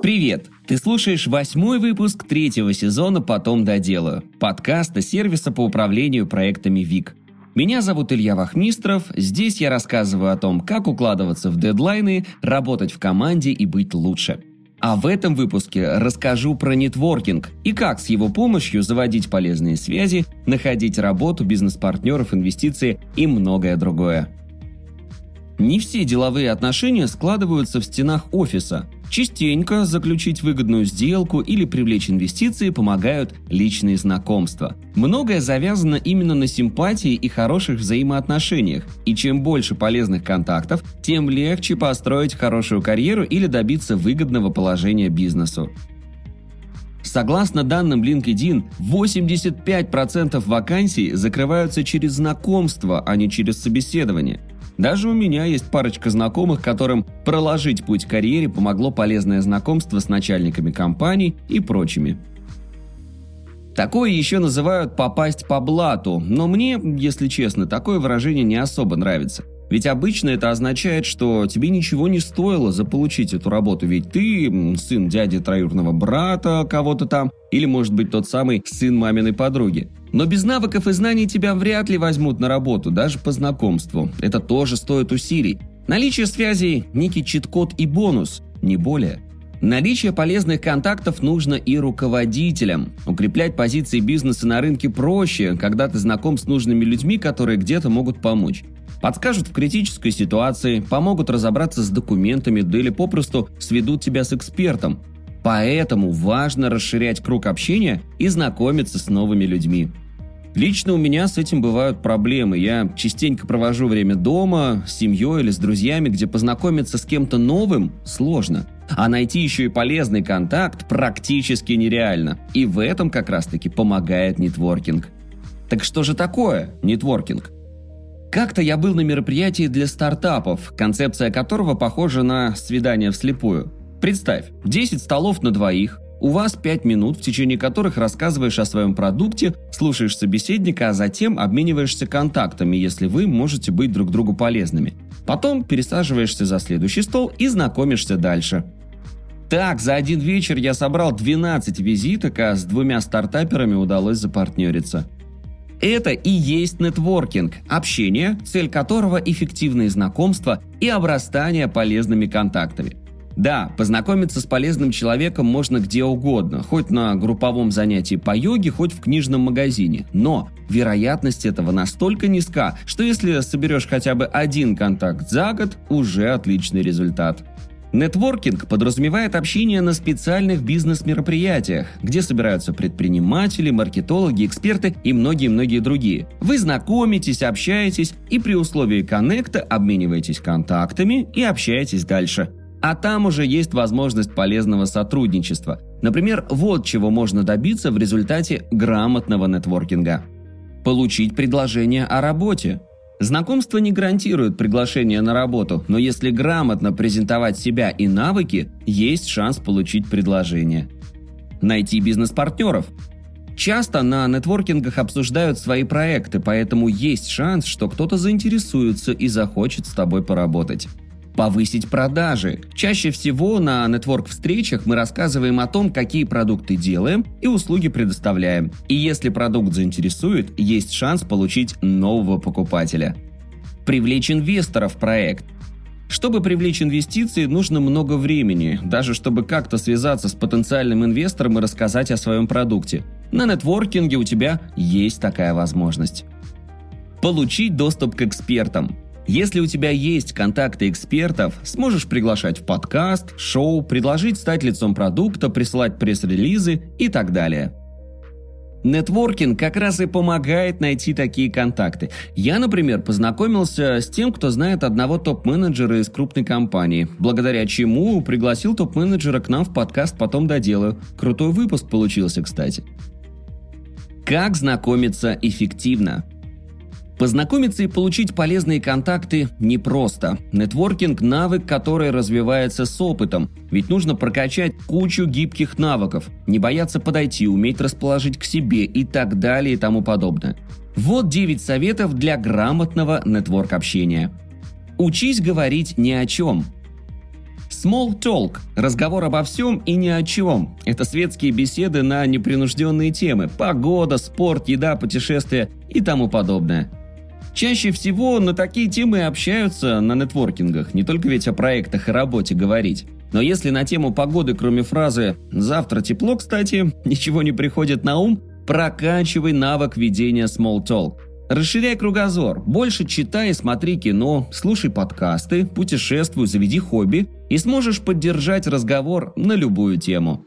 Привет! Ты слушаешь восьмой выпуск третьего сезона «Потом доделаю» подкаста сервиса по управлению проектами ВИК. Меня зовут Илья Вахмистров. Здесь я рассказываю о том, как укладываться в дедлайны, работать в команде и быть лучше. А в этом выпуске расскажу про нетворкинг и как с его помощью заводить полезные связи, находить работу, бизнес-партнеров, инвестиции и многое другое. Не все деловые отношения складываются в стенах офиса. Частенько заключить выгодную сделку или привлечь инвестиции помогают личные знакомства. Многое завязано именно на симпатии и хороших взаимоотношениях, и чем больше полезных контактов, тем легче построить хорошую карьеру или добиться выгодного положения бизнесу. Согласно данным LinkedIn, 85% вакансий закрываются через знакомство, а не через собеседование. Даже у меня есть парочка знакомых, которым проложить путь к карьере помогло полезное знакомство с начальниками компаний и прочими. Такое еще называют «попасть по блату», но мне, если честно, такое выражение не особо нравится – ведь обычно это означает, что тебе ничего не стоило заполучить эту работу, ведь ты сын дяди троюрного брата кого-то там, или может быть тот самый сын маминой подруги. Но без навыков и знаний тебя вряд ли возьмут на работу, даже по знакомству. Это тоже стоит усилий. Наличие связей – некий чит-код и бонус, не более. Наличие полезных контактов нужно и руководителям. Укреплять позиции бизнеса на рынке проще, когда ты знаком с нужными людьми, которые где-то могут помочь. Подскажут в критической ситуации, помогут разобраться с документами, да или попросту сведут тебя с экспертом. Поэтому важно расширять круг общения и знакомиться с новыми людьми. Лично у меня с этим бывают проблемы. Я частенько провожу время дома, с семьей или с друзьями, где познакомиться с кем-то новым сложно. А найти еще и полезный контакт практически нереально. И в этом как раз-таки помогает нетворкинг. Так что же такое нетворкинг? Как-то я был на мероприятии для стартапов, концепция которого похожа на свидание вслепую. Представь, 10 столов на двоих, у вас 5 минут, в течение которых рассказываешь о своем продукте, слушаешь собеседника, а затем обмениваешься контактами, если вы можете быть друг другу полезными. Потом пересаживаешься за следующий стол и знакомишься дальше. Так, за один вечер я собрал 12 визиток, а с двумя стартаперами удалось запартнериться. Это и есть нетворкинг, общение, цель которого эффективные знакомства и обрастание полезными контактами. Да, познакомиться с полезным человеком можно где угодно, хоть на групповом занятии по йоге, хоть в книжном магазине. Но вероятность этого настолько низка, что если соберешь хотя бы один контакт за год, уже отличный результат. Нетворкинг подразумевает общение на специальных бизнес-мероприятиях, где собираются предприниматели, маркетологи, эксперты и многие-многие другие. Вы знакомитесь, общаетесь и при условии коннекта обмениваетесь контактами и общаетесь дальше. А там уже есть возможность полезного сотрудничества. Например, вот чего можно добиться в результате грамотного нетворкинга. Получить предложение о работе – Знакомство не гарантирует приглашение на работу, но если грамотно презентовать себя и навыки, есть шанс получить предложение. Найти бизнес-партнеров. Часто на нетворкингах обсуждают свои проекты, поэтому есть шанс, что кто-то заинтересуется и захочет с тобой поработать повысить продажи. Чаще всего на нетворк-встречах мы рассказываем о том, какие продукты делаем и услуги предоставляем. И если продукт заинтересует, есть шанс получить нового покупателя. Привлечь инвесторов в проект. Чтобы привлечь инвестиции, нужно много времени, даже чтобы как-то связаться с потенциальным инвестором и рассказать о своем продукте. На нетворкинге у тебя есть такая возможность. Получить доступ к экспертам. Если у тебя есть контакты экспертов, сможешь приглашать в подкаст, шоу, предложить стать лицом продукта, присылать пресс-релизы и так далее. Нетворкинг как раз и помогает найти такие контакты. Я, например, познакомился с тем, кто знает одного топ-менеджера из крупной компании, благодаря чему пригласил топ-менеджера к нам в подкаст «Потом доделаю». Крутой выпуск получился, кстати. Как знакомиться эффективно? Познакомиться и получить полезные контакты непросто. Нетворкинг – навык, который развивается с опытом. Ведь нужно прокачать кучу гибких навыков, не бояться подойти, уметь расположить к себе и так далее и тому подобное. Вот 9 советов для грамотного нетворк-общения. Учись говорить ни о чем – Small talk – разговор обо всем и ни о чем. Это светские беседы на непринужденные темы – погода, спорт, еда, путешествия и тому подобное. Чаще всего на такие темы общаются на нетворкингах, не только ведь о проектах и работе говорить. Но если на тему погоды, кроме фразы «завтра тепло, кстати», ничего не приходит на ум, прокачивай навык ведения small talk – Расширяй кругозор, больше читай и смотри кино, слушай подкасты, путешествуй, заведи хобби и сможешь поддержать разговор на любую тему.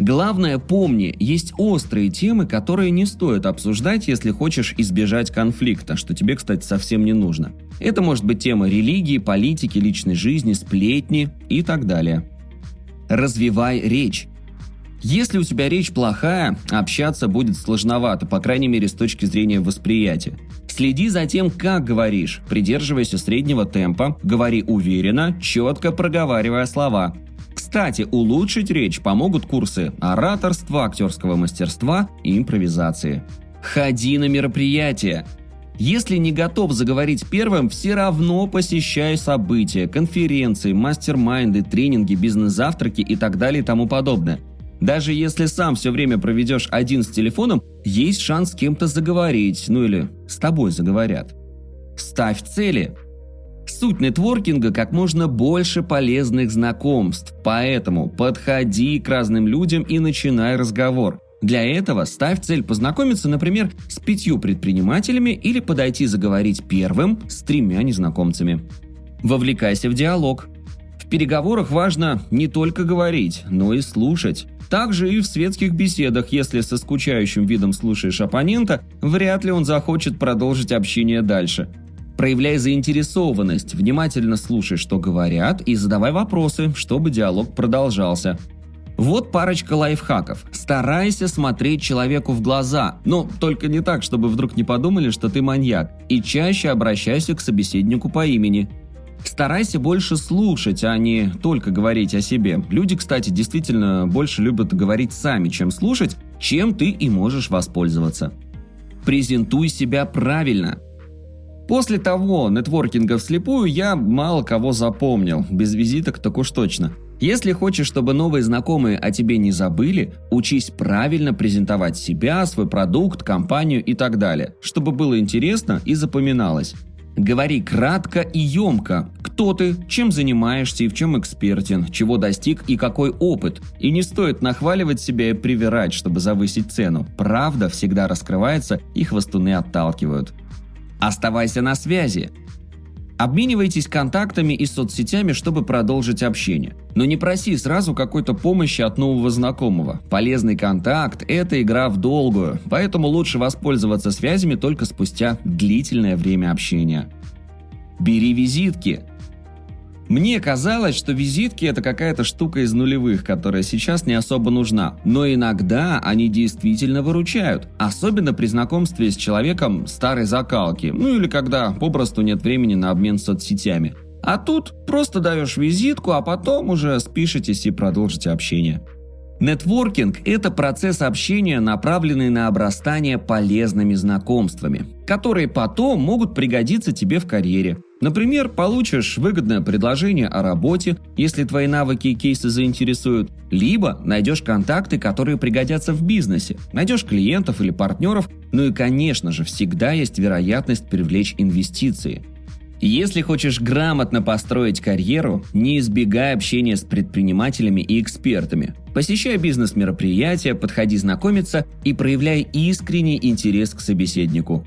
Главное, помни, есть острые темы, которые не стоит обсуждать, если хочешь избежать конфликта, что тебе, кстати, совсем не нужно. Это может быть тема религии, политики, личной жизни, сплетни и так далее. Развивай речь. Если у тебя речь плохая, общаться будет сложновато, по крайней мере с точки зрения восприятия. Следи за тем, как говоришь, придерживайся среднего темпа, говори уверенно, четко проговаривая слова. Кстати, улучшить речь помогут курсы ораторства, актерского мастерства и импровизации. Ходи на мероприятия. Если не готов заговорить первым, все равно посещай события, конференции, мастер-майнды, тренинги, бизнес-завтраки и так далее и тому подобное. Даже если сам все время проведешь один с телефоном, есть шанс с кем-то заговорить, ну или с тобой заговорят. Ставь цели. Суть нетворкинга – как можно больше полезных знакомств, поэтому подходи к разным людям и начинай разговор. Для этого ставь цель познакомиться, например, с пятью предпринимателями или подойти заговорить первым с тремя незнакомцами. Вовлекайся в диалог. В переговорах важно не только говорить, но и слушать. Также и в светских беседах, если со скучающим видом слушаешь оппонента, вряд ли он захочет продолжить общение дальше. Проявляй заинтересованность, внимательно слушай, что говорят, и задавай вопросы, чтобы диалог продолжался. Вот парочка лайфхаков. Старайся смотреть человеку в глаза, но только не так, чтобы вдруг не подумали, что ты маньяк, и чаще обращайся к собеседнику по имени. Старайся больше слушать, а не только говорить о себе. Люди, кстати, действительно больше любят говорить сами, чем слушать, чем ты и можешь воспользоваться. Презентуй себя правильно. После того нетворкинга вслепую я мало кого запомнил, без визиток так уж точно. Если хочешь, чтобы новые знакомые о тебе не забыли, учись правильно презентовать себя, свой продукт, компанию и так далее, чтобы было интересно и запоминалось. Говори кратко и емко. Кто ты, чем занимаешься и в чем экспертен, чего достиг и какой опыт. И не стоит нахваливать себя и привирать, чтобы завысить цену. Правда всегда раскрывается и хвостуны отталкивают. Оставайся на связи. Обменивайтесь контактами и соцсетями, чтобы продолжить общение. Но не проси сразу какой-то помощи от нового знакомого. Полезный контакт – это игра в долгую, поэтому лучше воспользоваться связями только спустя длительное время общения. Бери визитки. Мне казалось, что визитки это какая-то штука из нулевых, которая сейчас не особо нужна. Но иногда они действительно выручают. Особенно при знакомстве с человеком старой закалки. Ну или когда попросту нет времени на обмен соцсетями. А тут просто даешь визитку, а потом уже спишетесь и продолжите общение. Нетворкинг – это процесс общения, направленный на обрастание полезными знакомствами, которые потом могут пригодиться тебе в карьере. Например, получишь выгодное предложение о работе, если твои навыки и кейсы заинтересуют, либо найдешь контакты, которые пригодятся в бизнесе, найдешь клиентов или партнеров, ну и, конечно же, всегда есть вероятность привлечь инвестиции – если хочешь грамотно построить карьеру, не избегай общения с предпринимателями и экспертами. Посещай бизнес-мероприятия, подходи знакомиться и проявляй искренний интерес к собеседнику.